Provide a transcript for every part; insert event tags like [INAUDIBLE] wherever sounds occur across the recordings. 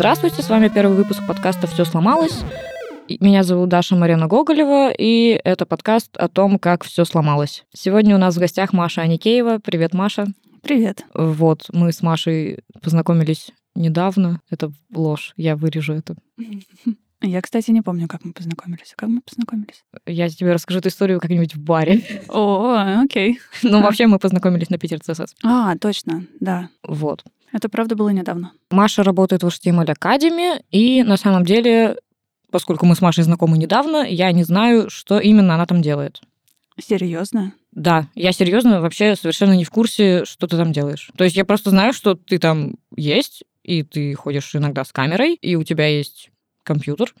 Здравствуйте, с вами первый выпуск подкаста «Все сломалось». Меня зовут Даша Марина Гоголева, и это подкаст о том, как все сломалось. Сегодня у нас в гостях Маша Аникеева. Привет, Маша. Привет. Вот, мы с Машей познакомились недавно. Это ложь, я вырежу это. [LAUGHS] Я, кстати, не помню, как мы познакомились. Как мы познакомились? Я тебе расскажу эту историю как-нибудь в баре. [LAUGHS] О, окей. [LAUGHS] Ну, вообще, мы познакомились на Питер ЦСС. А, точно, да. Вот. Это правда было недавно. Маша работает в HTML Academy, и на самом деле, поскольку мы с Машей знакомы недавно, я не знаю, что именно она там делает. Серьезно? Да, я серьезно вообще совершенно не в курсе, что ты там делаешь. То есть я просто знаю, что ты там есть, и ты ходишь иногда с камерой, и у тебя есть компьютер,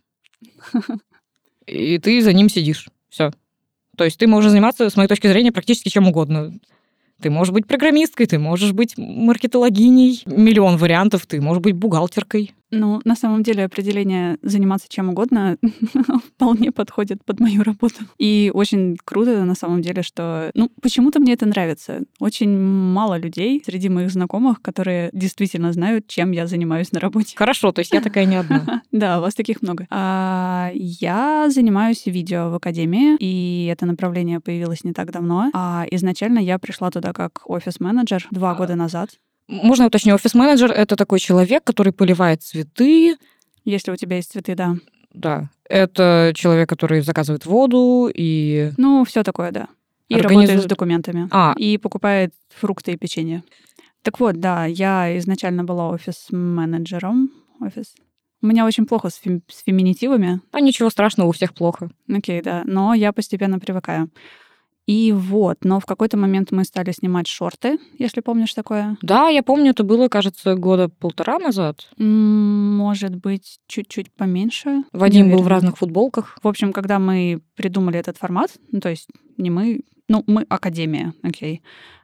[LAUGHS] и ты за ним сидишь. Все. То есть ты можешь заниматься, с моей точки зрения, практически чем угодно. Ты можешь быть программисткой, ты можешь быть маркетологиней, миллион вариантов, ты можешь быть бухгалтеркой. Ну, на самом деле определение заниматься чем угодно [LAUGHS] вполне подходит под мою работу. И очень круто на самом деле, что... Ну, почему-то мне это нравится. Очень мало людей среди моих знакомых, которые действительно знают, чем я занимаюсь на работе. Хорошо, то есть я такая не одна. [LAUGHS] Да, у вас таких много. А, я занимаюсь видео в академии, и это направление появилось не так давно. А изначально я пришла туда как офис-менеджер два года назад. Можно уточнить, офис-менеджер — это такой человек, который поливает цветы. Если у тебя есть цветы, да. Да. Это человек, который заказывает воду и... Ну, все такое, да. И Организует- работает с документами. А, И покупает фрукты и печенье. Так вот, да, я изначально была офис-менеджером. Офис. У меня очень плохо с, фем- с феминитивами. а ничего страшного, у всех плохо. Окей, да. Но я постепенно привыкаю. И вот, но в какой-то момент мы стали снимать шорты, если помнишь такое. Да, я помню, это было, кажется, года полтора назад. Может быть, чуть-чуть поменьше. Вадим был в разных футболках. В общем, когда мы придумали этот формат, ну, то есть не мы, ну, мы академия, окей.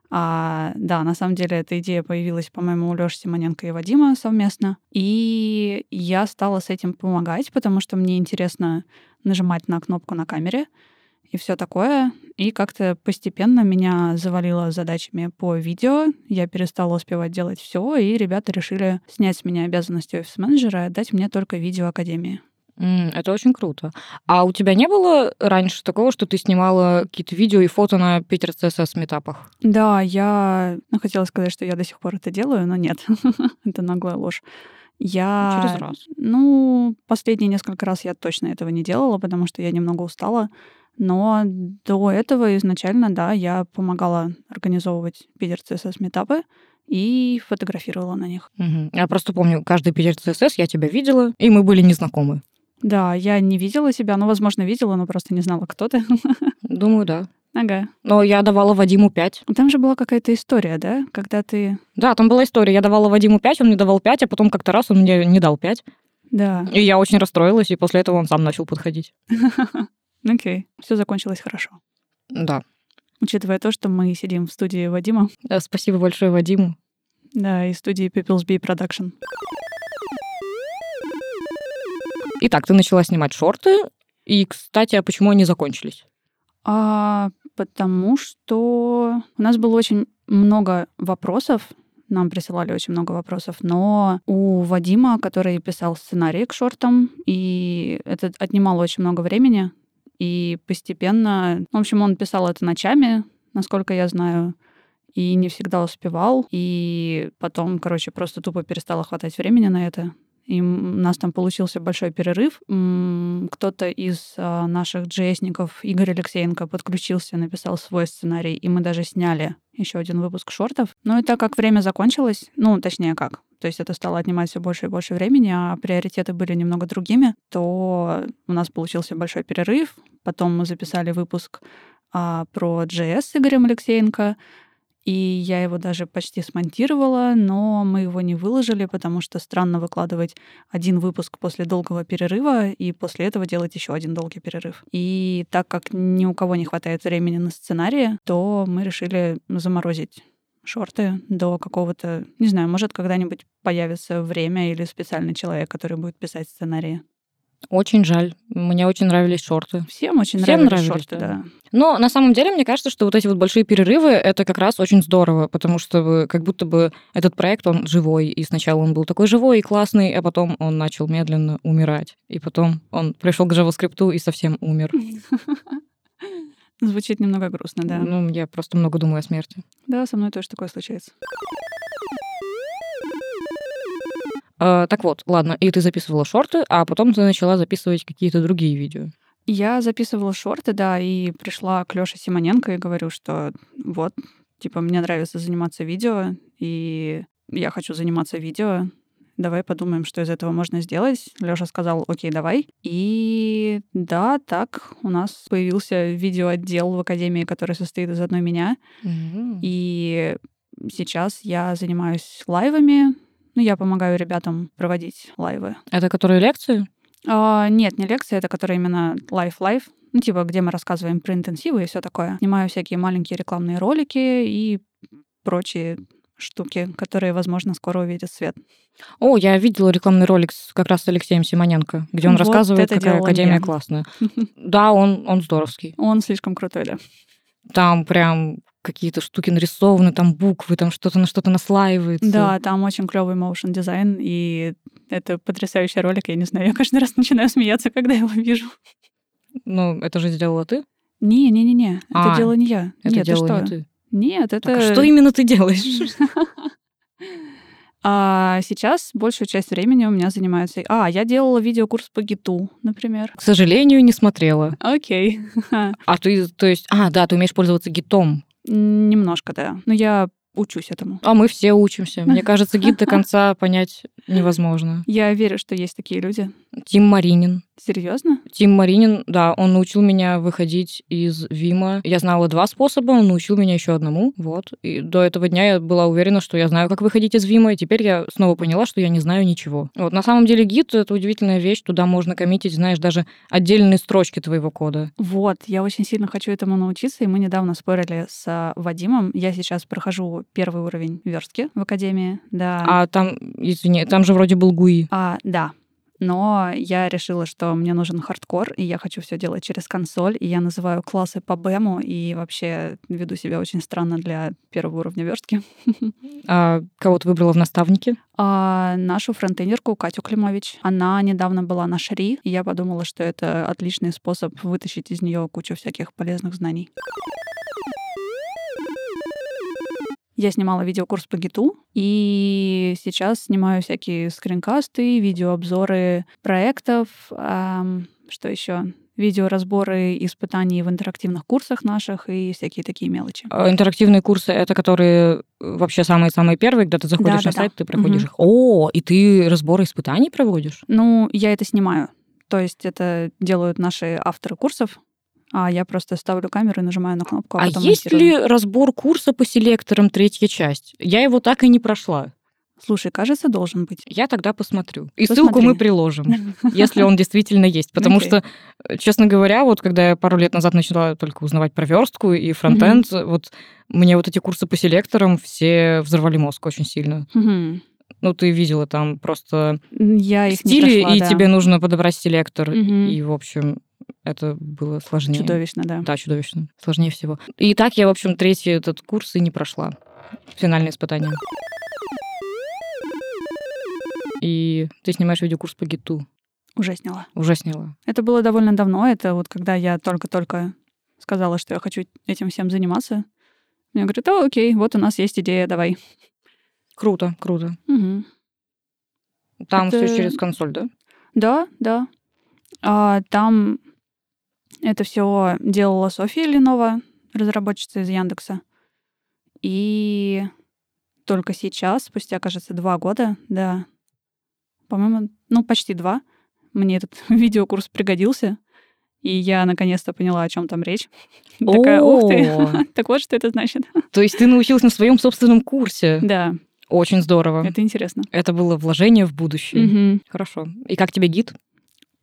А, да, на самом деле эта идея появилась, по-моему, у Лёши Симоненко и Вадима совместно. И я стала с этим помогать, потому что мне интересно нажимать на кнопку на камере и все такое. И как-то постепенно меня завалило задачами по видео. Я перестала успевать делать все, и ребята решили снять с меня обязанности офис-менеджера и отдать мне только видео академии. Это очень круто. А у тебя не было раньше такого, что ты снимала какие-то видео и фото на Питер ЦСС метапах? Да, я ну, хотела сказать, что я до сих пор это делаю, но нет, [LAUGHS] это наглая ложь. Я, Через раз. ну, последние несколько раз я точно этого не делала, потому что я немного устала. Но до этого изначально, да, я помогала организовывать Питер ЦСС метапы и фотографировала на них. Мгм. Я просто помню, каждый Питер ЦСС я тебя видела, и мы были незнакомы. Да, я не видела себя, ну, возможно, видела, но просто не знала, кто ты. [LAUGHS] Думаю, да. Ага. Но я давала Вадиму 5. Там же была какая-то история, да, когда ты... Да, там была история. Я давала Вадиму 5, он мне давал 5, а потом как-то раз он мне не дал 5. Да, И я очень расстроилась, и после этого он сам начал подходить. [LAUGHS] окей, все закончилось хорошо. Да. Учитывая то, что мы сидим в студии Вадима, Да, Спасибо большое Вадиму. да, и студии People's Bee Production. Итак, ты начала снимать шорты. И, кстати, а почему они закончились? А, потому что у нас было очень много вопросов, нам присылали очень много вопросов, но у Вадима, который писал сценарий к шортам, и это отнимало очень много времени, и постепенно, в общем, он писал это ночами, насколько я знаю, и не всегда успевал, и потом, короче, просто тупо перестало хватать времени на это. И у нас там получился большой перерыв. Кто-то из а, наших джейсников, Игорь Алексеенко, подключился, написал свой сценарий, и мы даже сняли еще один выпуск шортов. Ну и так как время закончилось, ну, точнее как, то есть это стало отнимать все больше и больше времени, а приоритеты были немного другими, то у нас получился большой перерыв. Потом мы записали выпуск а, про JS с Игорем Алексеенко, и я его даже почти смонтировала, но мы его не выложили, потому что странно выкладывать один выпуск после долгого перерыва и после этого делать еще один долгий перерыв. И так как ни у кого не хватает времени на сценарии, то мы решили заморозить шорты до какого-то, не знаю, может, когда-нибудь появится время или специальный человек, который будет писать сценарии. Очень жаль. Мне очень нравились шорты. Всем очень Всем нравились, нравились, шорты, да. да. Но на самом деле, мне кажется, что вот эти вот большие перерывы это как раз очень здорово, потому что как будто бы этот проект, он живой, и сначала он был такой живой и классный, а потом он начал медленно умирать. И потом он пришел к JavaScript и совсем умер. [LAUGHS] Звучит немного грустно, да. Ну, я просто много думаю о смерти. Да, со мной тоже такое случается. А, так вот, ладно, и ты записывала шорты, а потом ты начала записывать какие-то другие видео. Я записывала шорты, да, и пришла к Лёше Симоненко и говорю, что вот, типа, мне нравится заниматься видео, и я хочу заниматься видео. Давай подумаем, что из этого можно сделать. Лёша сказал, окей, давай. И да, так у нас появился видеоотдел в Академии, который состоит из одной меня. И сейчас я занимаюсь лайвами. Ну, я помогаю ребятам проводить лайвы. Это которые лекции? А, нет, не лекции, это которые именно live-live. Ну, типа, где мы рассказываем про интенсивы и все такое. Снимаю всякие маленькие рекламные ролики и прочие штуки, которые, возможно, скоро увидят свет. О, я видела рекламный ролик с, как раз с Алексеем Симоненко, где он Вот рассказывает, какая делала академия я. классная. [LAUGHS] Да, он, он здоровский. Он слишком крутой, да. Там прям какие-то штуки нарисованы, там буквы, там что-то на что-то наслаивается. Да, там очень клевый motion дизайн, и это потрясающий ролик. Я не знаю, я каждый раз начинаю смеяться, когда его вижу. Ну, это же сделала ты? Не-не-не-не, это А, дело не я. Это Нет, ты делала что? не ты. Нет, это... Так, а что именно ты делаешь? [LAUGHS] А сейчас большую часть времени у меня занимается... А, я делала видеокурс по гиту, например. К сожалению, не смотрела. Окей. [LAUGHS] А ты, то есть, а, да, ты умеешь пользоваться гитом. Немножко, да. Но я учусь этому. А мы все учимся. Мне кажется, гид до [LAUGHS] конца понять невозможно. Я верю, что есть такие люди. Тим Маринин. Серьезно? Тим Маринин, да, он научил меня выходить из Вима. Я знала два способа, он научил меня еще одному. Вот. И до этого дня я была уверена, что я знаю, как выходить из Вима, и теперь я снова поняла, что я не знаю ничего. Вот. На самом деле гид — это удивительная вещь. Туда можно коммитить, знаешь, даже отдельные строчки твоего кода. Вот, я очень сильно хочу этому научиться, и мы недавно спорили с а, Вадимом. Я сейчас прохожу первый уровень верстки в академии, да. А там, извини, там же вроде был ГУИ. А, да. Но я решила, что мне нужен хардкор, и я хочу все делать через консоль, и я называю классы по бэму, и вообще веду себя очень странно для первого уровня верстки. [LAUGHS] А кого ты выбрала в наставнике? А нашу фронтендерку Катю Климович, она недавно была на Шри, и я подумала, что это отличный способ вытащить из нее кучу всяких полезных знаний. Я снимала видеокурс по гиту, и сейчас снимаю всякие скринкасты, видеообзоры проектов, ам, что еще? Видеоразборы испытаний в интерактивных курсах наших и всякие такие мелочи. А Интерактивные курсы — это которые э, вообще самые-самые первые, когда ты заходишь на Да-да-да. сайт, ты проходишь Мгм. их. О, и ты разборы испытаний проводишь? Ну, я это снимаю. То есть это делают наши авторы курсов, а я просто ставлю камеру и нажимаю на кнопку, а, А есть монтирую. ли разбор курса по селекторам третья часть? Я его так и не прошла. Слушай, кажется, должен быть. Я тогда посмотрю. И Посмотри. ссылку мы приложим, [LAUGHS] если он действительно есть. Потому что, честно говоря, вот когда я пару лет назад начала только узнавать про верстку и фронтенд, вот мне вот эти курсы по селекторам все взорвали мозг очень сильно. Ну, ты видела там просто Я их не стили, прошла, и да. тебе нужно подобрать селектор. И, в общем, это было сложнее. Чудовищно, да. Да, чудовищно. Сложнее всего. И так я, в общем, третий этот курс и не прошла. Финальное испытание. И ты снимаешь видеокурс по гиту. Уже сняла. Уже сняла. Это было довольно давно. Это вот когда я только-только сказала, что я хочу этим всем заниматься. Мне говорят, о, окей, вот у нас есть идея, давай. Круто, круто. Мгм. Там Это- все через консоль, да? Да, да. А, там это все делала Софья Ленова, разработчица из Яндекса. И только сейчас, спустя, кажется, два года, да, по-моему, ну, почти два, мне этот [LAUGHS] видеокурс пригодился. И я наконец-то поняла, о чем там речь. [LAUGHS] Такая, ух ты. [LAUGHS] Так вот, что это значит. То есть ты научилась на своем собственном курсе. Да, Очень здорово. это интересно. Это было вложение в будущее. Хорошо. И как тебе гид?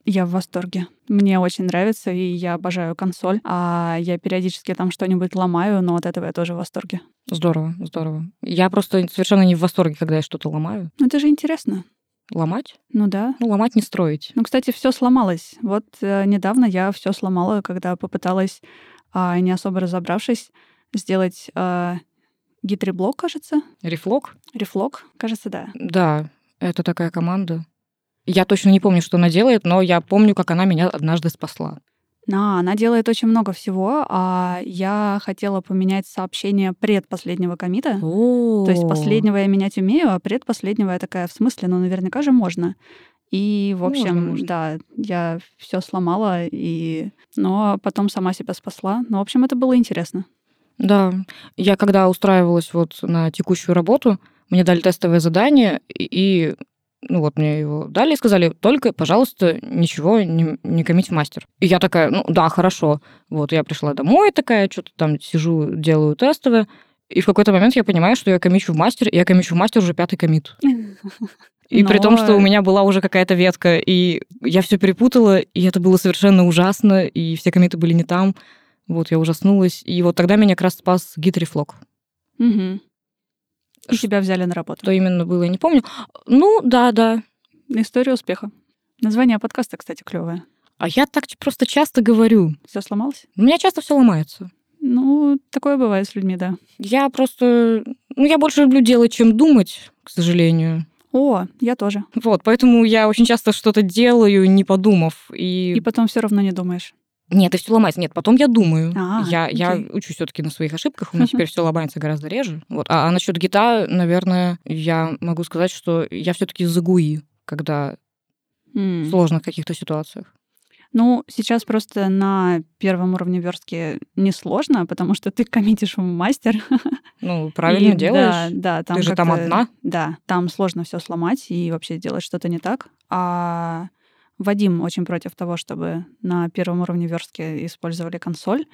Я в восторге. Мне очень нравится, и я обожаю консоль. А я периодически там что-нибудь ломаю, но от этого я тоже в восторге. Здорово, здорово. Я просто совершенно не в восторге, когда я что-то ломаю. Ну, это же интересно. Ломать? Ну да. Ну, ломать не строить. Ну, кстати, все сломалось. Вот э, недавно я все сломала, когда попыталась, а, не особо разобравшись, сделать а, гидреблок, кажется. Рефлок? Рефлок, кажется, да. Да, это такая команда. Я точно не помню, что она делает, но я помню, как она меня однажды спасла. Да, она делает очень много всего, а я хотела поменять сообщение предпоследнего комита. То есть последнего я менять умею, а предпоследнего я такая, в смысле, ну наверняка же можно. И, в общем, Можно, можно. да, я все сломала, и... но потом сама себя спасла. Ну, в общем, это было интересно. Да, я когда устраивалась вот на текущую работу, мне дали тестовое задание, и, ну вот мне его дали и сказали, только, пожалуйста, ничего не, не комить в мастер. И я такая, ну да, хорошо. Вот я пришла домой такая, что-то там сижу, делаю тестовое, и в какой-то момент я понимаю, что я комичу в мастер, и я комичу в мастер уже пятый комит. И при том, Но- что у меня была уже какая-то ветка, и я все перепутала, и это было совершенно ужасно, и все комиты были не там. Вот, я ужаснулась. И вот тогда меня как раз спас гид Рефлок. И тебя взяли на работу. Что именно было, я не помню. Ну, да, да. История успеха. Название подкаста, кстати, клевое. А я так просто часто говорю. Все сломалось? У меня часто все ломается. Ну, такое бывает с людьми, да. Я просто... Ну, я больше люблю делать, чем думать, к сожалению. О, я тоже. Вот, поэтому я очень часто что-то делаю, не подумав. И... И потом все равно не думаешь. Нет, и все ломается. Нет, потом я думаю. А, я, я окей. учусь все-таки на своих ошибках. У [LAUGHS] меня теперь все ломается гораздо реже. Вот. А, а насчет гита, наверное, я могу сказать, что я все-таки за ГУИ, когда М. в сложных каких-то ситуациях. Ну, сейчас просто на первом уровне верстки несложно, потому что ты коммитишь в мастер. Ну, правильно И делаешь. Да, да, там Ты же там одна. Да, там сложно все сломать и вообще сделать что-то не так. А Вадим очень против того, чтобы на первом уровне верстки использовали консоль,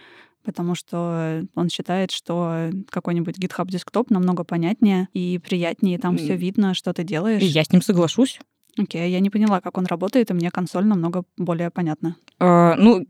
потому что он считает, что какой-нибудь GitHub десктоп намного понятнее и приятнее, там все видно, что ты делаешь. И я с ним соглашусь. Окей, я не поняла, как он работает, и мне консоль намного более понятна. А, ну,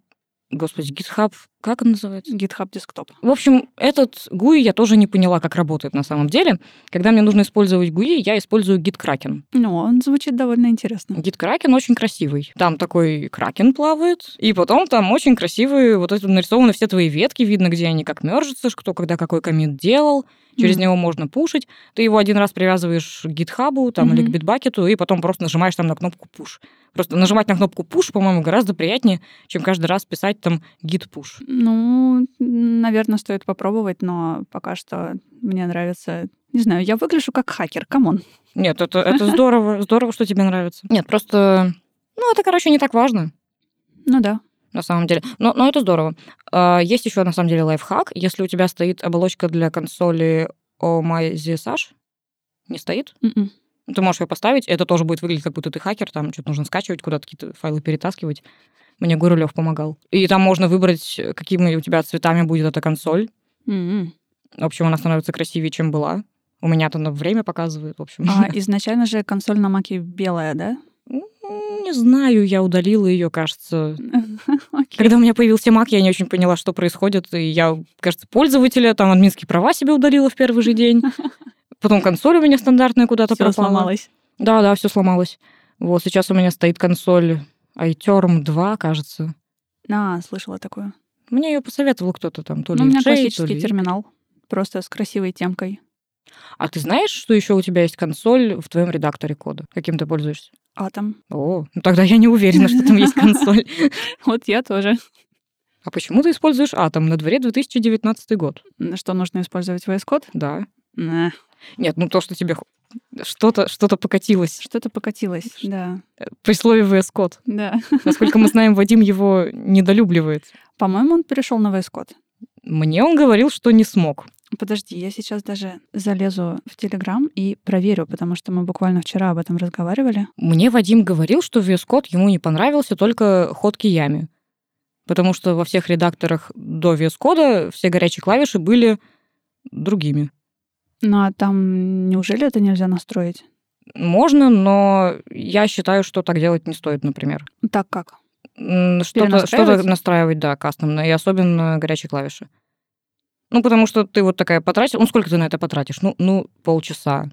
господи, GitHub, как он называется? GitHub десктоп. В общем, этот GUI я тоже не поняла, как работает на самом деле. Когда мне нужно использовать GUI, я использую GitKraken. Ну, он звучит довольно интересно. GitKraken очень красивый. Там такой кракен плавает, и потом там очень красивые, вот это нарисованы все твои ветки, видно, где они как мержатся, кто когда какой комит делал. Через Мгм. него можно пушить. Ты его один раз привязываешь к гитхабу там, или к битбакету, и потом просто нажимаешь там на кнопку push. Просто нажимать на кнопку push, по-моему, гораздо приятнее, чем каждый раз писать там git push. Ну, наверное, стоит попробовать, но пока что мне нравится... Не знаю, я выгляжу как хакер, come on. Нет, это, это здорово, здорово, что тебе нравится. Нет, просто, ну, это, короче, не так важно. Ну да. на самом деле. Но, но это здорово. А, Есть еще, на самом деле, лайфхак. Если у тебя стоит оболочка для консоли Oh My Zsh, не стоит, Мгм. Ты можешь ее поставить, это тоже будет выглядеть, как будто ты хакер, там что-то нужно скачивать, куда-то какие-то файлы перетаскивать. Мне Гурулев помогал. И там можно выбрать, какими у тебя цветами будет эта консоль. Мгм. В общем, она становится красивее, чем была. У меня-то на время показывает, в общем. А [LAUGHS] изначально же консоль на маке белая, да? Не знаю, я удалила ее, кажется. [LAUGHS] Окей. Когда у меня появился Mac, я не очень поняла, что происходит. И я, кажется, пользователя, там админские права себе удалила в первый же день. [LAUGHS] Потом консоль у меня стандартная куда-то пропала. сломалось. Да, да, все сломалось. Вот сейчас у меня стоит консоль iTerm 2, кажется. А, слышала такую. Мне ее посоветовал кто-то там, то ли Ну, у меня Джей, классический ли- терминал. Просто с красивой темкой. А ты знаешь, что еще у тебя есть консоль в твоем редакторе кода? Каким ты пользуешься? Атом. О, ну тогда я не уверена, что там есть консоль. [LAUGHS] Вот я тоже. А почему ты используешь Atom? На дворе 2019 год. На Что нужно использовать VS Code? Да. Нет, ну то, что тебе что-то что покатилось Что-то покатилось. Да. при слове VS Code. Да. Насколько мы знаем, Вадим его недолюбливает. По-моему, он перешел на VS Code. Мне он говорил, что не смог. Подожди, я сейчас даже залезу в Телеграм и проверю, потому что мы буквально вчера об этом разговаривали. Мне Вадим говорил, что VS Code ему не понравился только ход Киями. Потому что во всех редакторах до VS Code все горячие клавиши были другими. Ну а там неужели это нельзя настроить? Можно, но я считаю, что так делать не стоит, например. Так как? Что-то Перенастраивать? что настраивать, да, кастомно, и особенно горячие клавиши. Ну, потому что ты вот такая потратил... Ну, сколько ты на это потратишь? Ну, ну полчаса.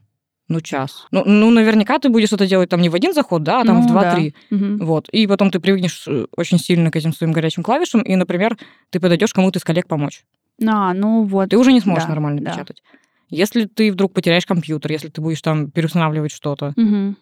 Ну, час. Ну, ну, наверняка ты будешь это делать там не в один заход, да, а там Ну в да. два-три. Мгм. Вот. И потом ты привыкнешь э, очень сильно к этим своим горячим клавишам, и, например, ты подойдешь кому-то из коллег помочь. А, ну вот. Ты уже не сможешь Да, нормально да. печатать. Если ты вдруг потеряешь компьютер, если ты будешь там переустанавливать что-то, Мгм.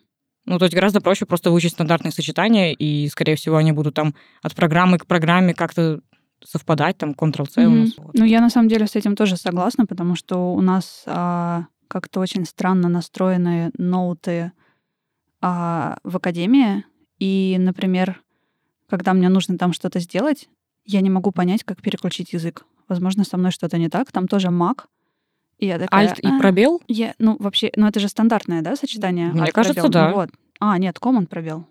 ну, то есть гораздо проще просто выучить стандартные сочетания, и, скорее всего, они будут там от программы к программе как-то совпадать, там, Ctrl-C у Мгм. нас. вот. Ну, я на самом деле с этим тоже согласна, потому что у нас а, как-то очень странно настроены ноуты а, в академии. И, например, когда мне нужно там что-то сделать, я не могу понять, как переключить язык. Возможно, со мной что-то не так. Там тоже Mac. И я такая... Alt и «А, пробел? я- ну, вообще, ну, это же стандартное, да, сочетание? Мне Alt, кажется, пробел? да. Вот. А, нет, Command пробел.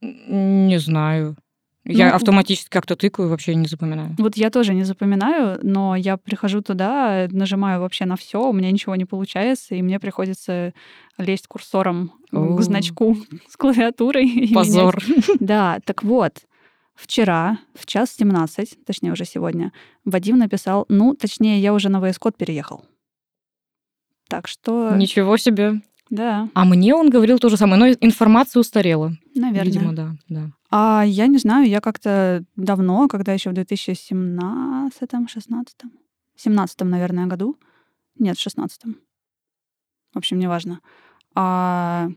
Не знаю. Я Ну, автоматически как-то тыкаю, вообще не запоминаю. Вот я тоже не запоминаю, но я прихожу туда, нажимаю вообще на все, у меня ничего не получается, и мне приходится лезть курсором О. к значку [LAUGHS] с клавиатурой. Позор. [LAUGHS] Да, так вот, вчера в час 17, точнее уже сегодня, Вадим написал, ну, точнее, я уже на VS Code переехал. Так что, Ничего себе. да, А мне он говорил то же самое, но информация устарела. наверное. Видимо, да, да. А я не знаю, я как-то давно, когда еще в 2017, 16, 17, наверное, году, нет, в 16, в общем, неважно, а,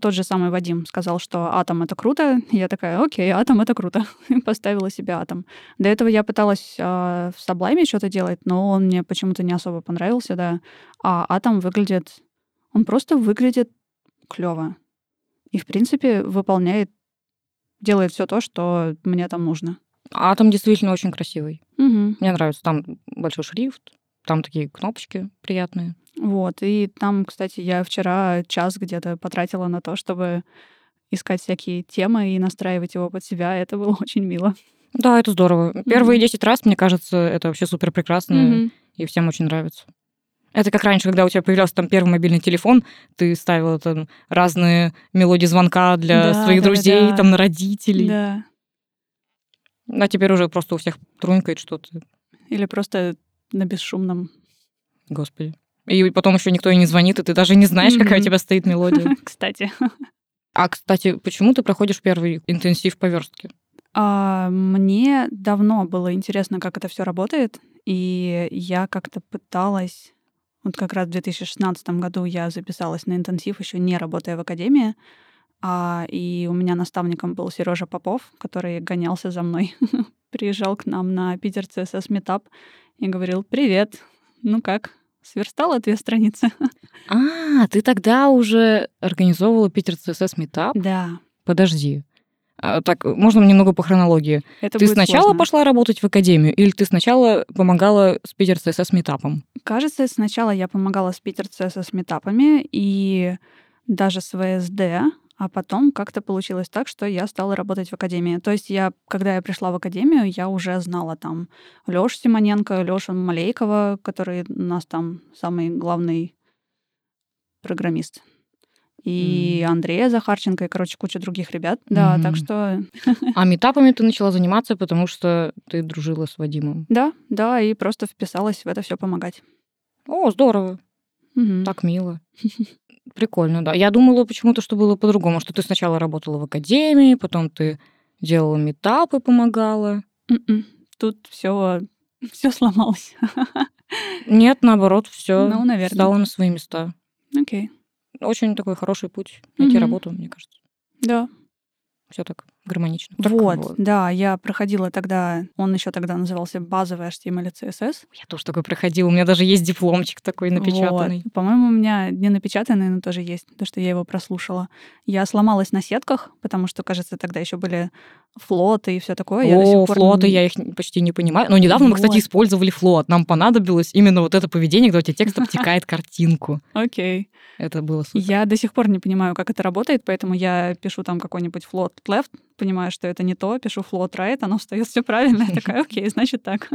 тот же самый Вадим сказал, что атом — это круто. Я такая, окей, атом — это круто. [LAUGHS] Поставила себе атом. До этого я пыталась а, в Sublime что-то делать, но он мне почему-то не особо понравился, да. А атом выглядит... Он просто выглядит клево. И, в принципе, выполняет делает все то, что мне там нужно. Атом действительно очень красивый. Мгм. Мне нравится. Там большой шрифт, там такие кнопочки приятные. Вот. И там, кстати, я вчера час где-то потратила на то, чтобы искать всякие темы и настраивать его под себя. Это было [LAUGHS] очень мило. Да, это здорово. Первые 10 раз, мне кажется, это вообще супер прекрасно, Мгм. и всем очень нравится. Это как раньше, когда у тебя появлялся там первый мобильный телефон, ты ставила там разные мелодии звонка для Да, своих да, друзей, да. там на родителей. Да. А теперь уже просто у всех трунькает что-то. Или просто на бесшумном. Господи. И потом еще никто и не звонит, и ты даже не знаешь, какая у тебя стоит мелодия. [LAUGHS] Кстати. А, кстати, почему ты проходишь первый интенсив по верстке? А, Мне давно было интересно, как это все работает, и я как-то пыталась... Вот как раз в 2016 году я записалась на интенсив, еще не работая в академии, а, и у меня наставником был Сережа Попов, который гонялся за мной, [LAUGHS] приезжал к нам на Питер CSS Meetup и говорил «Привет, ну как, сверстала две страницы?» [LAUGHS] А, ты тогда уже организовывала Питер CSS Meetup? Да, Подожди. А, так, можно немного по хронологии? это ты сначала сложно. пошла работать в академию, или ты сначала помогала с Питер CSS Meetup? Кажется, сначала я помогала с Питер CSS метапами и даже с ВСД, а потом как-то получилось так, что я стала работать в академии. То есть я, когда я пришла в академию, я уже знала там Лёшу Симоненко, Лёшу Малейкова, который у нас там самый главный программист. И М. Андрея Захарченко, и, короче, куча других ребят. Да, Мгм. так что А метапами ты начала заниматься, потому что ты дружила с Вадимом. да, да, и просто вписалась в это все помогать. О, здорово. Мгм. Так мило. [LAUGHS] Прикольно, да. Я думала почему-то, что было по-другому, что ты сначала работала в академии, потом ты делала метапы, помогала. М-м. Тут все [LAUGHS] все сломалось. [LAUGHS] Нет, наоборот, все Ну, наверно. стало на свои места. Окей. Очень такой хороший путь найти Мгм. работу, мне кажется. Да. Все так гармонично. Вот, Так, да, я проходила тогда, он еще тогда назывался базовый HTML и CSS. Я тоже такой проходила. У меня даже есть дипломчик такой напечатанный. Вот. По-моему, у меня не напечатанный, но тоже есть, потому что я его прослушала. Я сломалась на сетках, потому что, кажется, тогда еще были флоты и все такое. я до О, сих пор флоты, я их почти не понимаю. Но недавно мы, кстати, Вот. использовали флот. Нам понадобилось именно вот это поведение, когда у тебя текст [LAUGHS] обтекает картинку. Окей. Это было супер. Я до сих пор не понимаю, как это работает, поэтому я пишу там какой-нибудь float left, понимаю, что это не то, пишу float right, оно встает все правильно. Я такая, [LAUGHS] окей, значит так.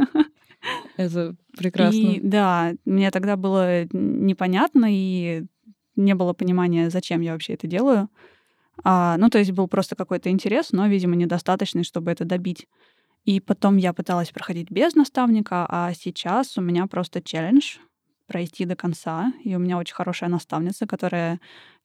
[LAUGHS] Это прекрасно. И да, мне тогда было непонятно, и не было понимания, зачем я вообще это делаю. А, ну, то есть был просто какой-то интерес, но, видимо, недостаточный, чтобы это добить. И потом я пыталась проходить без наставника, а сейчас у меня просто челлендж пройти до конца. И у меня очень хорошая наставница, которая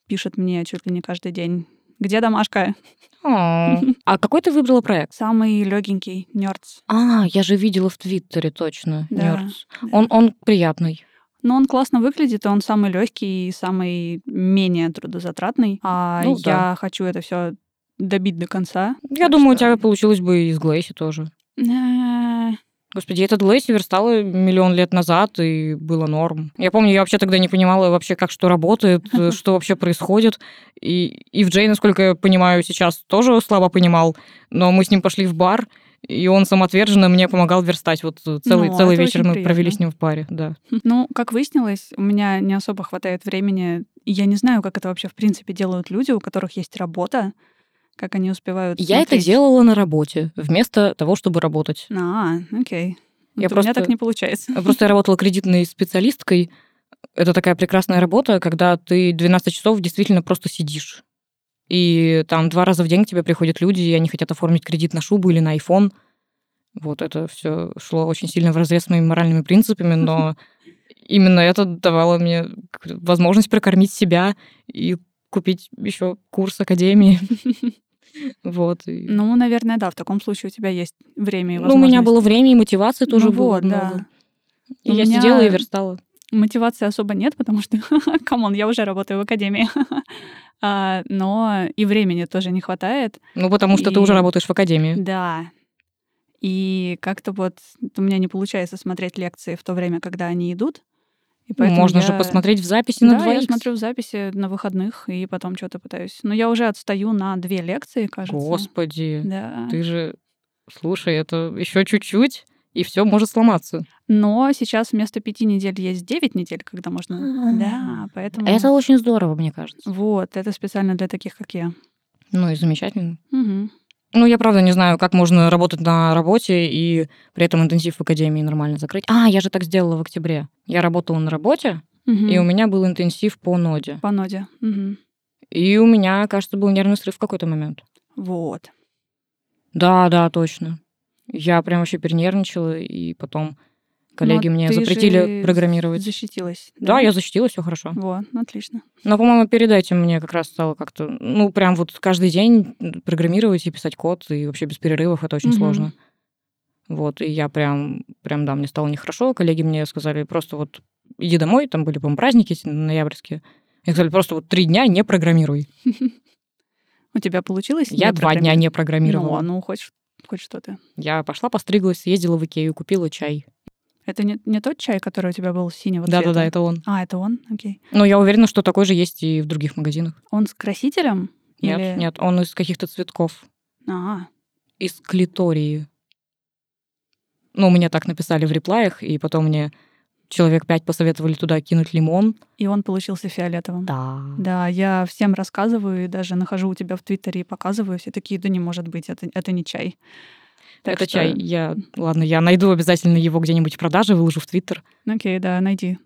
пишет мне чуть ли не каждый день. Где домашка? [LAUGHS] А какой ты выбрала проект? Самый легенький, Nerds. А, я же видела в Твиттере точно. Nerds. Он, он приятный. Но он классно выглядит, и он самый легкий и самый менее трудозатратный. А Ну я да. хочу это все добить до конца. Я думаю, у что- тебя получилось бы и с Глейси тоже. Господи, этот Глейси верстала миллион лет назад, и было норм. Я помню, я вообще тогда не понимала вообще, как что работает, [LAUGHS] что вообще происходит. И, и в Джей, насколько я понимаю, сейчас тоже слабо понимал, но мы с ним пошли в бар, и он самоотверженно мне помогал верстать. Вот целый, Ну, целый это вечер мы провели с ним в баре, да. [LAUGHS] Ну, как выяснилось, у меня не особо хватает времени. Я не знаю, как это вообще в принципе делают люди, у которых есть работа, как они успевают Я это смотреть. делала на работе, вместо того, чтобы работать. А, окей. Я Вот У меня просто- так не получается. Просто я работала кредитной специалисткой. Это такая прекрасная работа, когда ты 12 часов действительно просто сидишь. И там два раза в день к тебе приходят люди, и они хотят оформить кредит на шубу или на iPhone. Вот это все шло очень сильно в разрез с моими моральными принципами, но [LAUGHS] именно это давало мне возможность прокормить себя и купить еще курс академии. [LAUGHS] Вот. Ну, наверное, да, в таком случае у тебя есть время и Ну, у меня было время и мотивации тоже Ну было вот, да. много. И У я меня- сидела и верстала. Мотивации особо нет, потому что, [LAUGHS] come on, я уже работаю в академии. А, Но и времени тоже не хватает. Ну, потому что ты И- уже работаешь в академии. Да. И как-то вот у меня не получается смотреть лекции в то время, когда они идут. И поэтому Можно же я- посмотреть в записи на Да, я 2х. смотрю в записи на выходных и потом что-то пытаюсь. Но я уже отстаю на две лекции, кажется. Господи, Да. ты же... Слушай, это еще чуть-чуть, и все может сломаться. Но сейчас вместо пяти недель есть девять недель, когда можно. Да, поэтому. Это очень здорово, мне кажется. Вот, это специально для таких, как я. Ну и замечательно. Мгм. Ну, я правда не знаю, как можно работать на работе и при этом интенсив в академии нормально закрыть. А, я же так сделала в октябре. Я работала на работе, Мгм. и у меня был интенсив по ноде. По ноде. Мгм. И у меня, кажется, был нервный срыв в какой-то момент. Вот. Да, да, точно. Я прям вообще перенервничала, и потом коллеги Но мне запретили программировать. Защитилась. Да, я защитилась, все хорошо. Вот, отлично. Но, по-моему, перед этим мне как раз стало как-то, ну, прям вот каждый день программировать и писать код, и вообще без перерывов это очень Мгм. сложно. Вот, и я прям, прям, да, мне стало нехорошо. Коллеги мне сказали, просто вот иди домой, там были, по-моему, праздники ноябрьские. Мне сказали, просто вот три дня не программируй. [LAUGHS] У тебя получилось? Я два дня не программировала. Ну, ну, хоть, хоть что-то. Я пошла, постриглась, съездила в Икею, купила чай. Это не, не тот чай, который у тебя был синего Да-да-да, цвета? это он. А, это он? Окей. Но я уверена, что такой же есть и в других магазинах. Он с красителем? Нет, Или- нет, он из каких-то цветков. А, из клитории. Ну, мне так написали в реплаях, и потом мне человек пять посоветовали туда кинуть лимон. и он получился фиолетовым. Да. Да, я всем рассказываю и даже нахожу у тебя в Твиттере и показываю. Все такие, да не может быть, это, это не чай. Так Это что- чай. Я, ладно, я найду обязательно его где-нибудь в продаже, выложу в Твиттер. Окей, да, найди.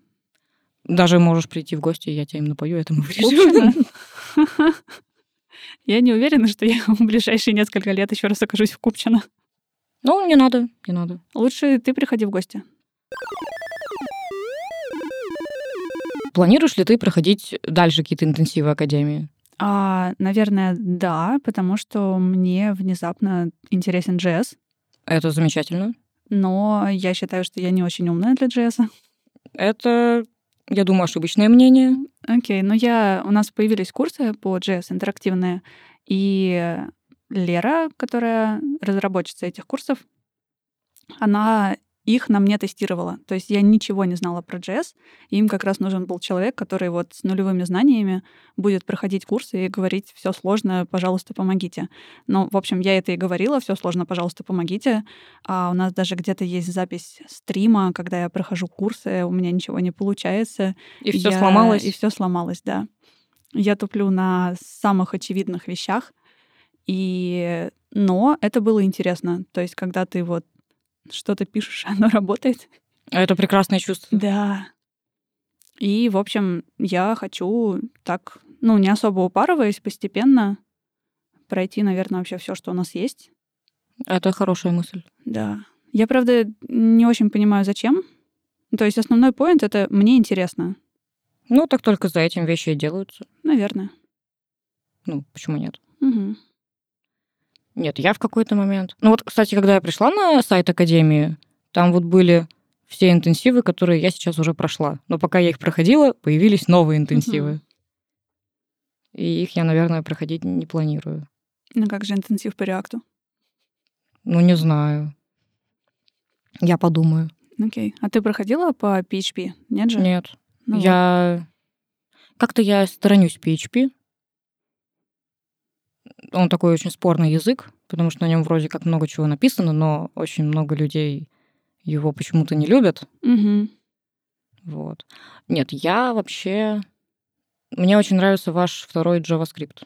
Даже можешь прийти в гости, я тебя им напою, это мы. Купчино? [LAUGHS] Я не уверена, что я в ближайшие несколько лет еще раз окажусь в Купчино. Ну, не надо, не надо. Лучше ты приходи в гости. Планируешь ли ты проходить дальше какие-то интенсивы Академии? А, наверное, да, потому что мне внезапно интересен джесс, Это замечательно. но я считаю, что я не очень умная для джесса. Это, я думаю, ошибочное мнение. Окей, но я... У нас появились курсы по JS интерактивные, и Лера, которая разработчица этих курсов, она их на мне тестировала. То есть я ничего не знала про JS, и им как раз нужен был человек, который вот с нулевыми знаниями будет проходить курсы и говорить, все сложно, пожалуйста, помогите. Ну, в общем, я это и говорила, все сложно, пожалуйста, помогите. А у нас даже где-то есть запись стрима, когда я прохожу курсы, у меня ничего не получается. И все Я- сломалось. И все сломалось, да. Я туплю на самых очевидных вещах. И... Но это было интересно. То есть, когда ты вот что-то пишешь, [LAUGHS] оно работает. Это прекрасное чувство. Да. И, в общем, я хочу так, ну, не особо упарываясь, постепенно пройти, наверное, вообще все, что у нас есть. Это хорошая мысль. Да. Я, правда, не очень понимаю, зачем, То есть основной поинт — это «мне интересно». Ну, так только за этим вещи и делаются. Наверное. Ну, почему нет? Угу. Нет, я в какой-то момент... Ну вот, кстати, когда я пришла на сайт Академии, там вот были все интенсивы, которые я сейчас уже прошла. Но пока я их проходила, появились новые интенсивы. И их я, наверное, проходить не планирую. Ну как же интенсив по реакту? Ну, не знаю. Я подумаю. Окей. А ты проходила по PHP? Нет же? Нет. Ну я... Как-то я сторонюсь PHP. Он такой очень спорный язык, потому что на нем вроде как много чего написано, но очень много людей его почему-то не любят. Мгм. Вот. Нет, я вообще... Мне очень нравится ваш второй JavaScript.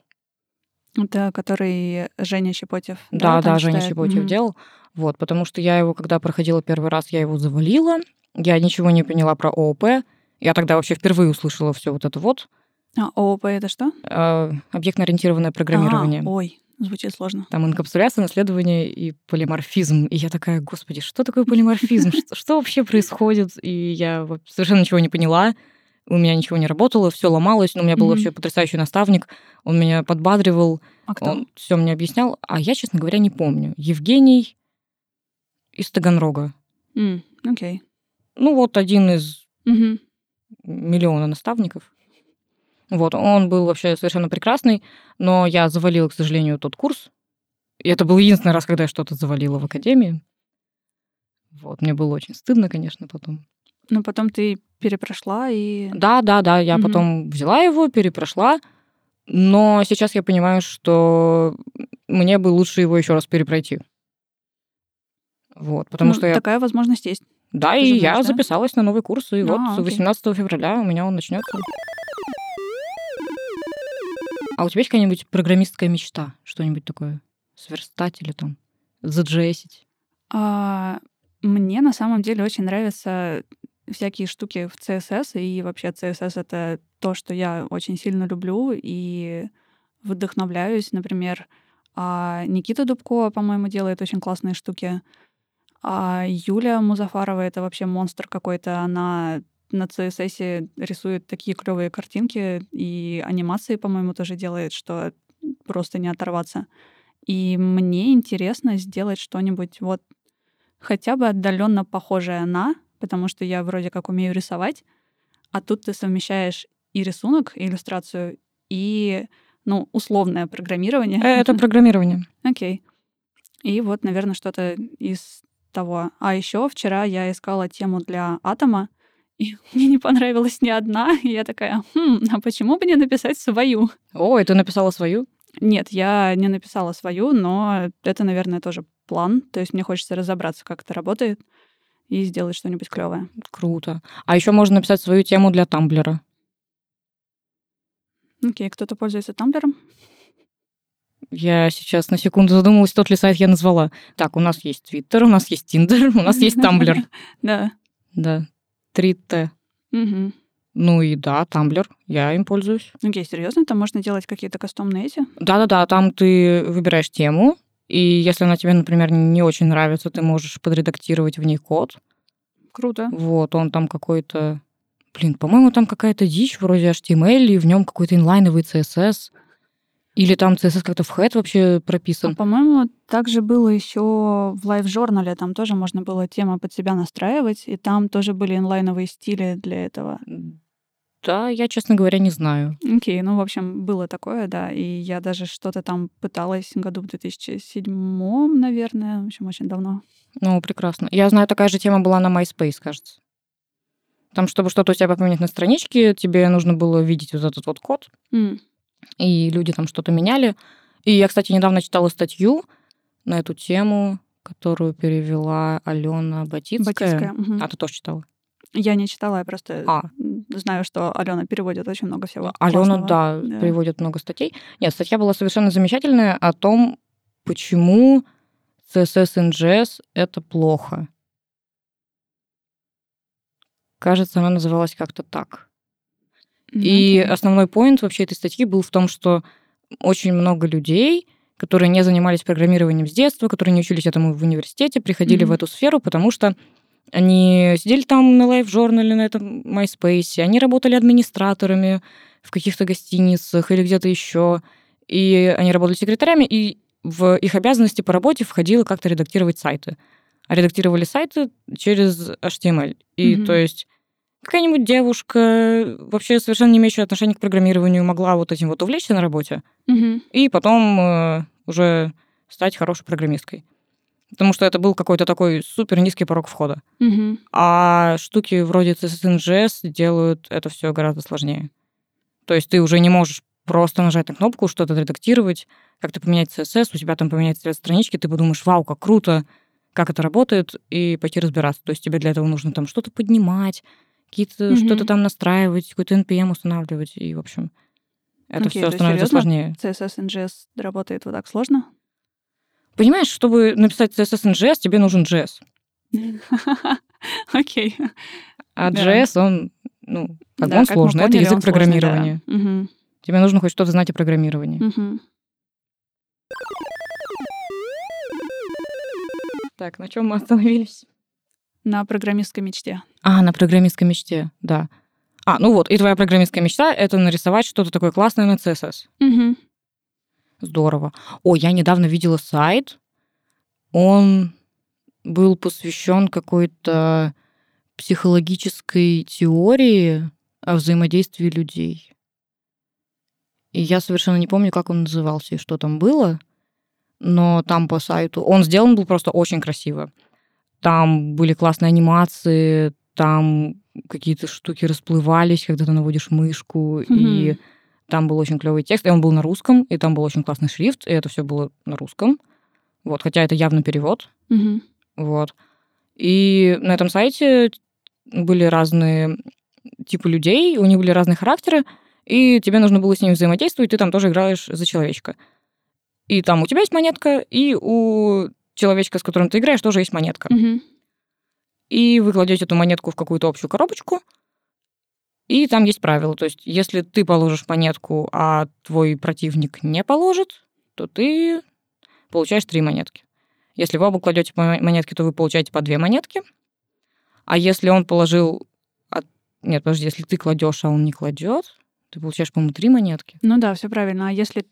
Это который Женя Щепотев. Да, там да, Женя? Щеботев Мгм. делал. Вот, потому что я его, когда проходила первый раз, я его завалила. Я ничего не поняла про ООП. Я тогда вообще впервые услышала все вот это вот. А, ООП это что? э, Объектно-ориентированное программирование. А, ой, звучит сложно. Там инкапсуляция, наследование и полиморфизм. И я такая, господи, что такое полиморфизм? Что, вообще происходит? И я совершенно ничего не поняла. У меня ничего не работало, все ломалось. Но у меня был вообще потрясающий наставник. Он меня подбадривал, А он все мне объяснял. А я, честно говоря, не помню. Евгений из Таганрога. Окей. Ну, вот один из миллиона наставников. Вот, он был вообще совершенно прекрасный, но я завалила, к сожалению, тот курс. И это был единственный раз, когда я что-то завалила в академии. Вот, мне было очень стыдно, конечно, потом. Ну, потом ты перепрошла и... Да, да, да, я Мгм. потом взяла его, перепрошла, но сейчас я понимаю, что мне бы лучше его еще раз перепройти. Вот, потому Ну, что я... Такая возможность есть. Да, ты и же я знаешь, да? записалась на новый курс, и А, вот окей. 18 февраля у меня он начнется. А у тебя есть какая-нибудь программистская мечта? Что-нибудь такое? Сверстать или там заджесить? А, мне на самом деле очень нравятся всякие штуки в CSS, и вообще CSS — это то, что я очень сильно люблю и вдохновляюсь. Например, а, Никита Дубко, по-моему, делает очень классные штуки. А Юля Музафарова — это вообще монстр какой-то. Она на CSS рисует такие клевые картинки, и анимации, по-моему, тоже делает, что просто не оторваться. И мне интересно сделать что-нибудь вот хотя бы отдаленно похожее на, потому что я вроде как умею рисовать, а тут ты совмещаешь и рисунок, и иллюстрацию, и, ну, условное программирование. Э, Это программирование. Окей. И вот, наверное, что-то из того. А еще вчера я искала тему для атома, [LAUGHS] и мне не понравилась ни одна. [LAUGHS] И я такая, хм, а почему бы не написать свою? Ой, ты написала свою? Нет, я не написала свою, но это, наверное, тоже план. То есть мне хочется разобраться, как это работает, и сделать что-нибудь клевое. Круто. А еще можно написать свою тему для Тамблера. Окей, кто-то пользуется тамблером? Я сейчас на секунду задумалась, тот ли сайт я назвала. Так, у нас есть Твиттер, у нас есть Тиндер, [LAUGHS] у нас есть Тамблер. Да. Да. 3Т. Мгм. Ну и да, Тамблер. Я им пользуюсь. Окей, серьезно, там можно делать какие-то кастомные эти? Да-да-да, там ты выбираешь тему, и если она тебе, например, не очень нравится, ты можешь подредактировать в ней код. Круто. Вот, он там какой-то... Блин, по-моему, там какая-то дичь вроде HTML, и в нем какой-то инлайновый CSS. Или там CSS как-то в head вообще А, прописан. по-моему, также было еще в лайв-журнале, там тоже можно было тему под себя настраивать, и там тоже были инлайновые стили для этого. Да, я, честно говоря, не знаю. Окей, ну, в общем, было такое, да, и я даже что-то там пыталась году в 2007, наверное, в общем, очень давно. Ну, прекрасно. Я знаю, такая же тема была на MySpace, кажется. Там, чтобы что-то у тебя поменять на страничке, тебе нужно было видеть вот этот вот код, М, и люди там что-то меняли. И я, кстати, недавно читала статью на эту тему, которую перевела Алена Батицкая. Батицкая, мгм. А ты тоже читала? Я не читала, я просто А. знаю, что Алена переводит очень много всего. Алена, классного. да, Да. переводит много статей. Нет, статья была совершенно замечательная о том, почему CSS and JS — это плохо. Кажется, она называлась как-то так. Ну, И основной поинт вообще этой статьи был в том, что очень много людей, которые не занимались программированием с детства, которые не учились этому в университете, приходили Мгм. в эту сферу, потому что Они сидели там на лайв-журнале, на этом MySpace, они работали администраторами в каких-то гостиницах или где-то еще, и они работали секретарями, и в их обязанности по работе входило как-то редактировать сайты. А редактировали сайты через HTML. И Мгм. то есть какая-нибудь девушка, вообще совершенно не имеющая отношения к программированию, могла вот этим вот увлечься на работе, Мгм. и потом э, уже стать хорошей программисткой. Потому что это был какой-то такой супер низкий порог входа. Мгм. А штуки вроде CSS NGS делают это все гораздо сложнее. То есть ты уже не можешь просто нажать на кнопку, что-то редактировать, как-то поменять CSS, у тебя там поменяется цвет странички, ты подумаешь, вау, как круто, как это работает, и пойти разбираться. То есть тебе для этого нужно там что-то поднимать, какие-то, Мгм. что-то там настраивать, какой-то NPM устанавливать, и, в общем, это Окей, все становится сложнее. CSS NGS работает вот так сложно? Понимаешь, чтобы написать CSS NGS, тебе нужен JS. [LAUGHS] Окей. А Да. JS, он, ну, как Да, он как сложный, это язык он сложный, да. программирования. Тебе нужно хоть что-то знать о программировании. Так, на чем мы остановились? На программистской мечте. А, на программистской мечте, да. А, ну вот, и твоя программистская мечта — это нарисовать что-то такое классное на CSS. Мгм. Здорово. О, я недавно видела сайт. Он был посвящен какой-то психологической теории о взаимодействии людей. И я совершенно не помню, как он назывался и что там было, но там по сайту... Он сделан был просто очень красиво. Там были классные анимации, там какие-то штуки расплывались, когда ты наводишь мышку, и Мгм. там был очень клевый текст, и он был на русском, и там был очень классный шрифт, и это все было на русском. Вот, хотя это явно перевод. Мгм. Вот. И на этом сайте были разные типы людей, у них были разные характеры, и тебе нужно было с ними взаимодействовать, ты там тоже играешь за человечка. И там у тебя есть монетка, и у человечка, с которым ты играешь, тоже есть монетка. Мгм. И вы кладете эту монетку в какую-то общую коробочку, и там есть правила. То есть, если ты положишь монетку, а твой противник не положит, то ты получаешь три монетки. Если вы оба кладете по монетке, то вы получаете по две монетки. А если он положил... от- Нет, подожди, если ты кладешь, а он не кладет, ты получаешь, по-моему, три монетки. Ну да, все правильно. А если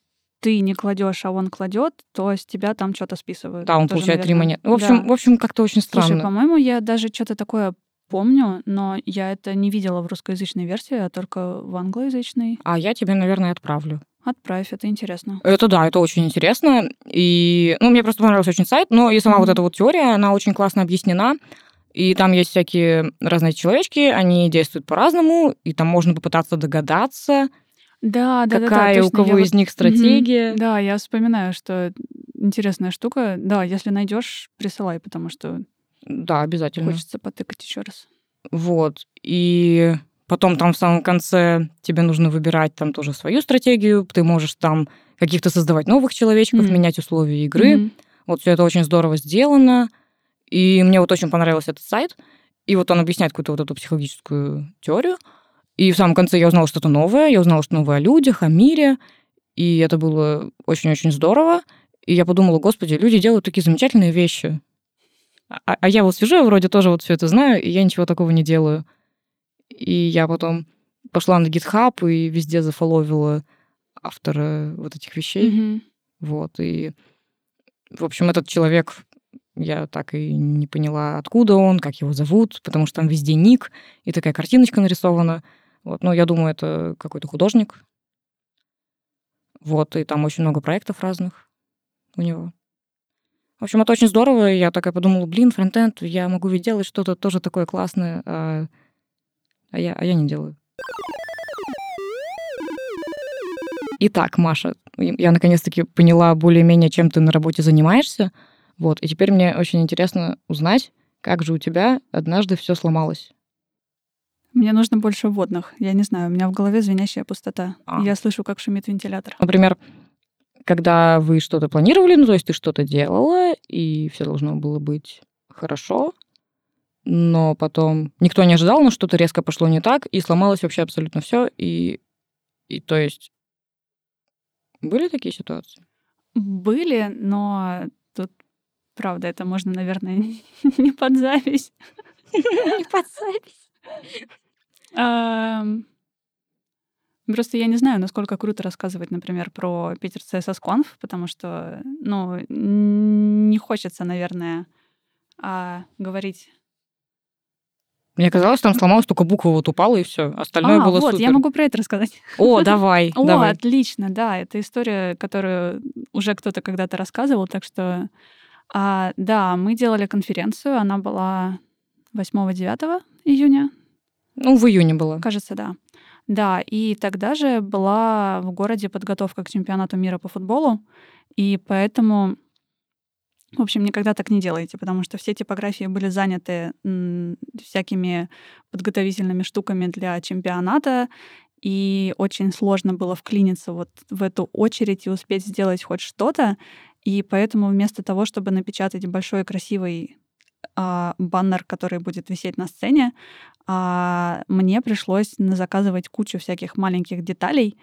ты не кладешь, а он кладет, то с тебя там что-то списывают. Да, он Тоже, получает три монетки. В общем, Да. в общем, как-то очень Слушай, странно. по-моему, я даже что-то такое помню, но я это не видела в русскоязычной версии, а только в англоязычной. А я тебе, наверное, отправлю. Отправь, это интересно. Это да, это очень интересно. И, ну, мне просто понравился очень сайт, но и сама Мгм. вот эта вот теория, она очень классно объяснена. И там есть всякие разные человечки, они действуют по-разному, и там можно попытаться догадаться, Да, да, да, какая да, у я кого вот- из них стратегия. Да, я вспоминаю, что интересная штука. Да, если найдешь, присылай, потому что Да, обязательно. хочется потыкать еще раз. Вот. И потом там в самом конце тебе нужно выбирать там тоже свою стратегию. Ты можешь там каких-то создавать новых человечков, Мгм. менять условия игры. Мгм. Вот все это очень здорово сделано. И мне вот очень понравился этот сайт. И вот он объясняет какую-то вот эту психологическую теорию. И в самом конце я узнала что-то новое. Я узнала что новое о людях, о мире. И это было очень-очень здорово. И я подумала, господи, люди делают такие замечательные вещи. А, а я вот сижу, я вроде тоже вот все это знаю, и я ничего такого не делаю. И я потом пошла на GitHub и везде зафоловила автора вот этих вещей. Мгм. Вот, и, в общем, этот человек, я так и не поняла, откуда он, как его зовут, потому что там везде ник, и такая картиночка нарисована. Вот, но я думаю, это какой-то художник. Вот, и там очень много проектов разных у него. В общем, это очень здорово. Я такая подумала, блин, фронтенд, я могу ведь делать что-то тоже такое классное, а, а я, а я не делаю. Итак, Маша, я наконец-таки поняла более-менее, чем ты на работе занимаешься. Вот, и теперь мне очень интересно узнать, как же у тебя однажды все сломалось. Мне нужно больше водных. Я не знаю, у меня в голове звенящая пустота. А. Я слышу, как шумит вентилятор. Например, когда вы что-то планировали, ну, то есть ты что-то делала, и все должно было быть хорошо, но потом никто не ожидал, но что-то резко пошло не так, и сломалось вообще абсолютно все, и, и то есть были такие ситуации? Были, но тут, правда, это можно, наверное, [LAUGHS] не под запись. [LAUGHS] Не под запись. Просто я не знаю, насколько круто рассказывать, например, про Питер CSS Conf, потому что, ну, не хочется, наверное, а, говорить. Мне казалось, там сломалась только буква вот упала, и все. Остальное а, было вот, супер. я могу про это рассказать. О, давай, [LAUGHS] О, давай. отлично, да, это история, которую уже кто-то когда-то рассказывал, так что, а, да, мы делали конференцию, она была 8-9 июня, Ну, в июне было. кажется, да. Да, и тогда же была в городе подготовка к чемпионату мира по футболу, и поэтому, в общем, никогда так не делайте, потому что все типографии были заняты всякими подготовительными штуками для чемпионата, и очень сложно было вклиниться вот в эту очередь и успеть сделать хоть что-то. И поэтому вместо того, чтобы напечатать большой красивый баннер, который будет висеть на сцене, а, мне пришлось заказывать кучу всяких маленьких деталей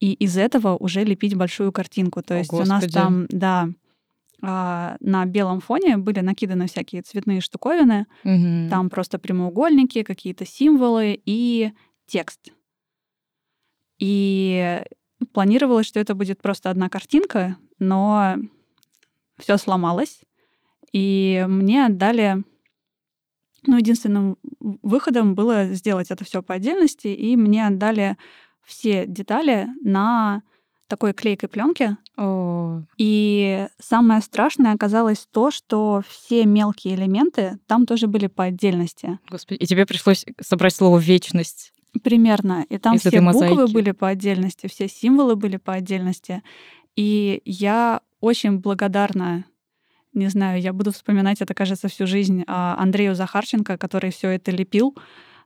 и из этого уже лепить большую картинку. То О, есть у нас Господи. там, да, а, на белом фоне были накиданы всякие цветные штуковины, Мгм. там просто прямоугольники, какие-то символы и текст. И планировалось, что это будет просто одна картинка, но все сломалось. И мне отдали... Ну, единственным выходом было сделать это все по отдельности, и мне отдали все детали на такой клейкой пленке. О, И самое страшное оказалось то, что все мелкие элементы там тоже были по отдельности. Господи, и тебе пришлось собрать слово «вечность». Примерно. И там Из все буквы были по отдельности, все символы были по отдельности. И я очень благодарна, не знаю, я буду вспоминать это, кажется, всю жизнь, а, Андрею Захарченко, который все это лепил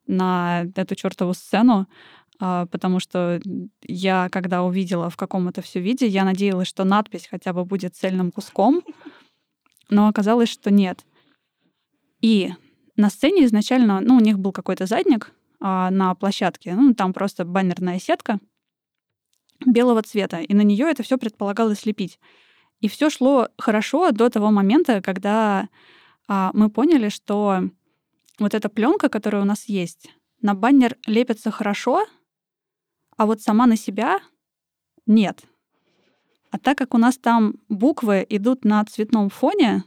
на эту чертову сцену, а, потому что я, когда увидела, в каком это все виде, я надеялась, что надпись хотя бы будет цельным куском, но оказалось, что нет. И на сцене изначально, ну, у них был какой-то задник а, на площадке, ну, там просто баннерная сетка белого цвета, и на нее это все предполагалось лепить. И все шло хорошо до того момента, когда а, мы поняли, что вот эта пленка, которая у нас есть, на баннер лепится хорошо, а вот сама на себя нет. А так как у нас там буквы идут на цветном фоне,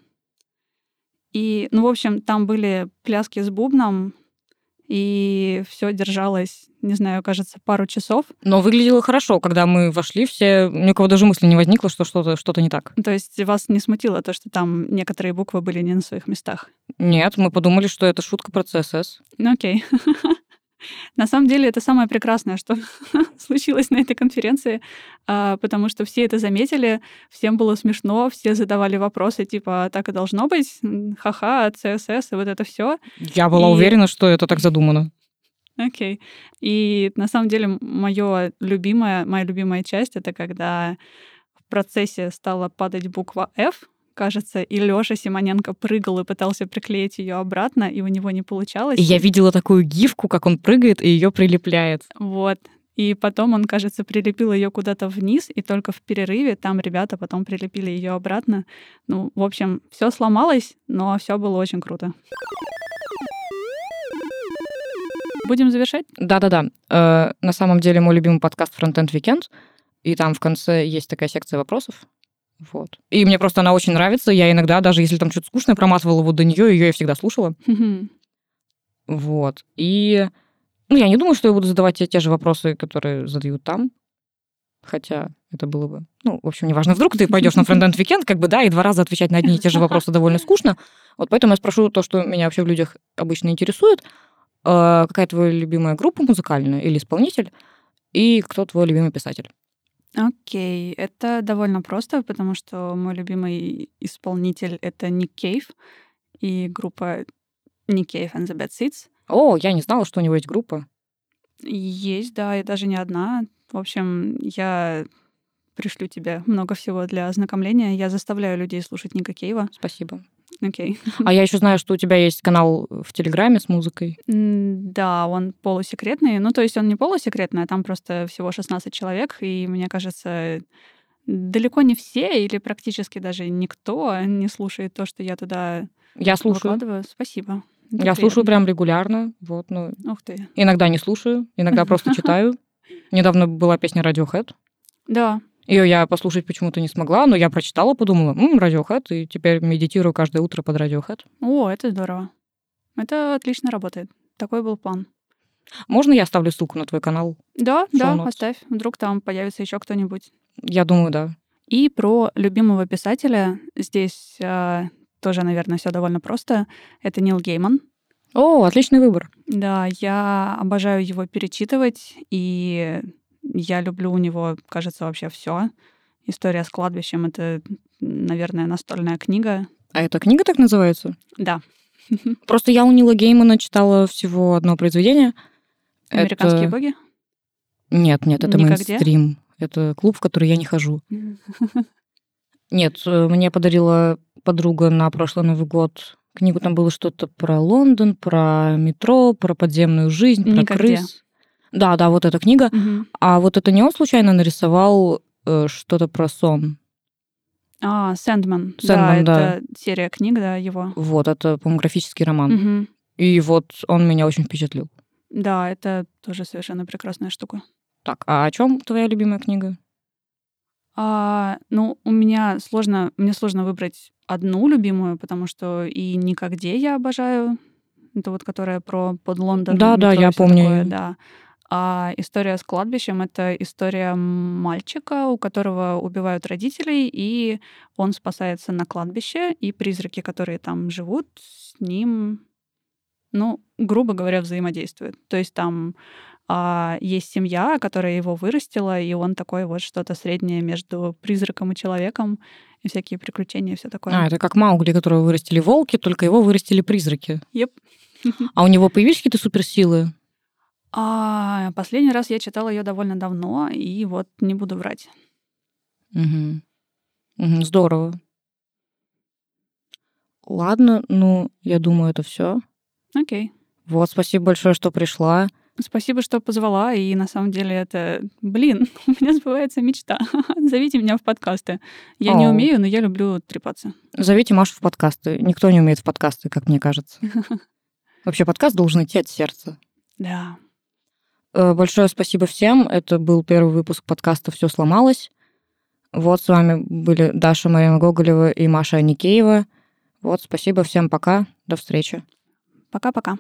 и, ну, в общем, там были пляски с бубном, и все держалось, не знаю, кажется, пару часов. Но выглядело хорошо, когда мы вошли, все, ни у кого даже мысли не возникло, что что-то что не так. То есть вас не смутило то, что там некоторые буквы были не на своих местах? Нет, мы подумали, что это шутка про CSS. Ну окей. [LAUGHS] На самом деле это самое прекрасное, что [LAUGHS] случилось на этой конференции, а, потому что все это заметили, всем было смешно, все задавали вопросы типа «А так и должно быть, ха-ха, CSS и вот это все. Я была И- уверена, что это так задумано. Окей. И на самом деле мое любимое, моя любимая часть это когда в процессе стала падать буква F, кажется, и Лёша Симоненко прыгал и пытался приклеить ее обратно, и у него не получалось. И я видела такую гифку, как он прыгает и ее прилепляет. Вот. И потом он, кажется, прилепил ее куда-то вниз, и только в перерыве там ребята потом прилепили ее обратно. Ну, в общем, все сломалось, но все было очень круто. Будем завершать? Да-да-да. Э, на самом деле мой любимый подкаст Frontend Weekend, и там в конце есть такая секция вопросов. Вот. И мне просто она очень нравится. Я иногда, даже если там что-то скучное, проматывала вот до нее, ее я всегда слушала. Вот. И ну, я не думаю, что я буду задавать те, те же вопросы, которые задают там. Хотя это было бы... Ну, в общем, неважно. Вдруг ты пойдешь на Frontend Weekend, как бы, да, и два раза отвечать на одни и те же вопросы довольно скучно. Вот поэтому я спрошу то, что меня вообще в людях обычно интересует. Э, Какая твоя любимая группа музыкальная или исполнитель? И кто твой любимый писатель? Окей, это довольно просто, потому что мой любимый исполнитель — это Ник Кейв и группа Ник Кейв and the Bad Seeds. О, я не знала, что у него есть группа. Есть, да, и даже не одна. В общем, я пришлю тебе много всего для ознакомления. Я заставляю людей слушать Ника Кейва. Спасибо. Окей. А я еще знаю, что у тебя есть канал в Телеграме с музыкой. Да, он полусекретный. Ну, то есть он не полусекретный, а там просто всего 16 человек, и мне кажется, далеко не все или практически даже никто не слушает то, что я туда Я слушаю. выкладываю. Спасибо. Это Я слушаю приятно. прям регулярно. Вот, ну, Ух ты. иногда не слушаю, иногда просто [LAUGHS] читаю. Недавно была песня Radiohead. Да, Ее я послушать почему-то не смогла, но я прочитала, подумала, м, Radiohead, и теперь медитирую каждое утро под Radiohead. о, это здорово. Это отлично работает. Такой был план. Можно я оставлю ссылку на твой канал? Да, да, Шоу-нотс. оставь. Вдруг там появится еще кто-нибудь. Я думаю, да. И про любимого писателя здесь а, тоже, наверное, все довольно просто. Это Нил Гейман. О, отличный выбор. Да, я обожаю его перечитывать, и я люблю у него, кажется, вообще все. История с кладбищем это, наверное, настольная книга. А эта книга так называется? Да, [LAUGHS] Просто я у Нила Геймана читала всего одно произведение. американские Это- боги. Нет, нет, это Никогде? мейнстрим. Это клуб, в который я не хожу. [LAUGHS] Нет, э, мне подарила подруга на прошлый Новый год книгу. Там было что-то про Лондон, про метро, про подземную жизнь, про Никогде. крыс. Да, да, вот эта книга. Мгм. А вот это не он случайно нарисовал э, что-то про сон. А, Сэндман. Сэндман, да, да. это серия книг, да, его. Вот, это, по-моему, графический роман. Мгм. И вот он меня очень впечатлил. Да, это тоже совершенно прекрасная штука. Так, а о чем твоя любимая книга? А, ну, у меня сложно, мне сложно выбрать одну любимую, потому что и «Никогде» я обожаю. Это вот которая про под Лондон. Да, да, я помню такое, да. А история с кладбищем — это история мальчика, у которого убивают родителей, и он спасается на кладбище, и призраки, которые там живут, с ним, ну, грубо говоря, взаимодействуют. То есть там а, есть семья, которая его вырастила, и он такой вот что-то среднее между призраком и человеком, и всякие приключения, все такое. А, это как Маугли, которого вырастили волки, только его вырастили призраки. Еп. А у него появились какие-то суперсилы? А последний раз я читала ее довольно давно, и вот не буду врать. Мгм. Мгм, Здорово. Ладно, ну, я думаю, это все. Окей. Вот, спасибо большое, что пришла. Спасибо, что позвала, и на самом деле это... Блин, [LAUGHS] у меня сбывается мечта. [LAUGHS] Зовите меня в подкасты. Я не Оу. умею, но я люблю трепаться. Зовите Машу в подкасты. Никто не умеет в подкасты, как мне кажется. [LAUGHS] Вообще, подкаст должен идти от сердца. Да. Э, Большое спасибо всем. Это был первый выпуск подкаста «Все сломалось». Вот с вами были Даша Марина Гоголева и Маша Никеева. Вот, спасибо всем, пока, до встречи. Пока-пока.